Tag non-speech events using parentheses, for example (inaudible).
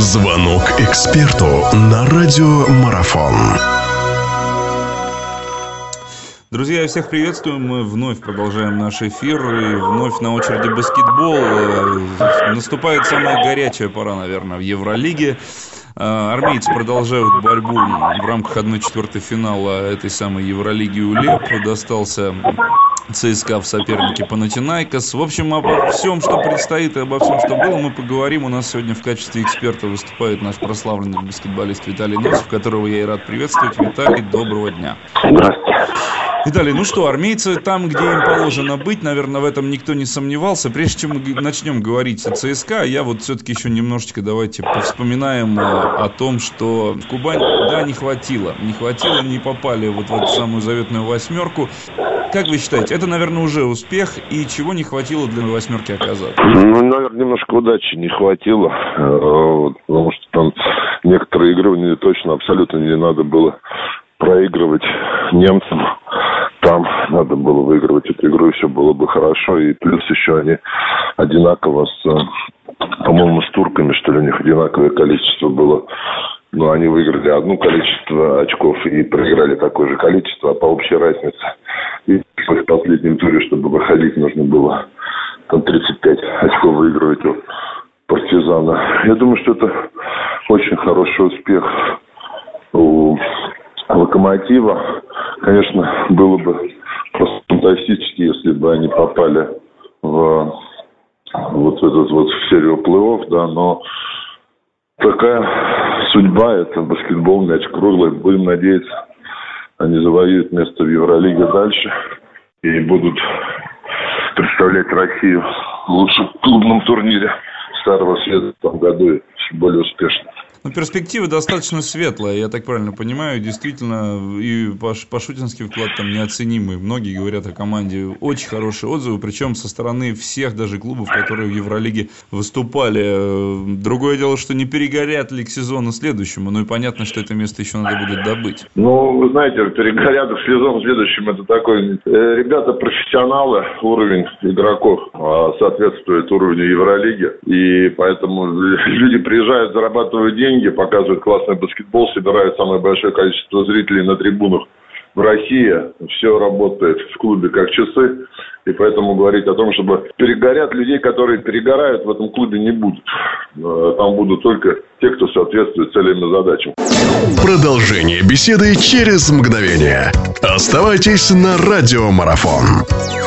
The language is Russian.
Звонок эксперту на радиомарафон. Друзья, всех приветствую. Мы вновь продолжаем наш эфир. И вновь на очереди баскетбол. Э, наступает самая горячая пора, наверное, в Евролиге. Э, армейцы продолжают борьбу в рамках 1-4 финала этой самой Евролиги ULEB. Достался ЦСКА в сопернике Панатинайкос. В общем, обо всем, что предстоит и обо всем, что было, мы поговорим. У нас сегодня в качестве эксперта выступает наш прославленный баскетболист Виталий Носов, которого я и рад приветствовать. Виталий, доброго дня. Здравствуйте. Виталий, ну что, армейцы там, где им положено быть, наверное, в этом никто не сомневался. Прежде чем мы начнем говорить о ЦСКА, я вот все-таки еще немножечко давайте повспоминаем э, о том, что в Кубань, да, не хватило. Не хватило, не попали вот в эту самую заветную восьмерку. Как вы считаете, это, наверное, уже успех, и чего не хватило для восьмерки оказаться? Ну, наверное, немножко удачи не хватило, э, потому что там некоторые игры мне точно абсолютно не надо было проигрывать немцам. Там надо было выигрывать эту игру, и все было бы хорошо. И плюс еще они одинаково с, по-моему, с турками, что ли, у них одинаковое количество было но они выиграли одно количество очков и проиграли такое же количество, а по общей разнице. Последнем туре, чтобы выходить, нужно было там 35 очков выигрывать у партизана. Я думаю, что это очень хороший успех у локомотива. Конечно, было бы просто фантастически, если бы они попали в вот в этот вот серию плей-офф, да, но такая судьба, это баскетбол, мяч круглый. Будем надеяться, они завоюют место в Евролиге дальше и будут представлять Россию в лучшем клубном турнире Старого Света в этом году и более успешно. Ну, перспектива достаточно светлая, я так правильно понимаю. Действительно, и Пашутинский вклад там неоценимый. Многие говорят о команде очень хорошие отзывы, причем со стороны всех даже клубов, которые в Евролиге выступали. Другое дело, что не перегорят ли к сезону следующему. Ну и понятно, что это место еще надо будет добыть. Ну, вы знаете, перегорят к сезону следующему. Это такой... Э, ребята профессионалы, уровень игроков а, соответствует уровню Евролиги. И поэтому (laughs) люди приезжают, зарабатывают деньги, деньги, показывают классный баскетбол, собирают самое большое количество зрителей на трибунах в России. Все работает в клубе как часы. И поэтому говорить о том, чтобы перегорят людей, которые перегорают, в этом клубе не будет. Э, там будут только те, кто соответствует целям и задачам. Продолжение беседы через мгновение. Оставайтесь на радиомарафон.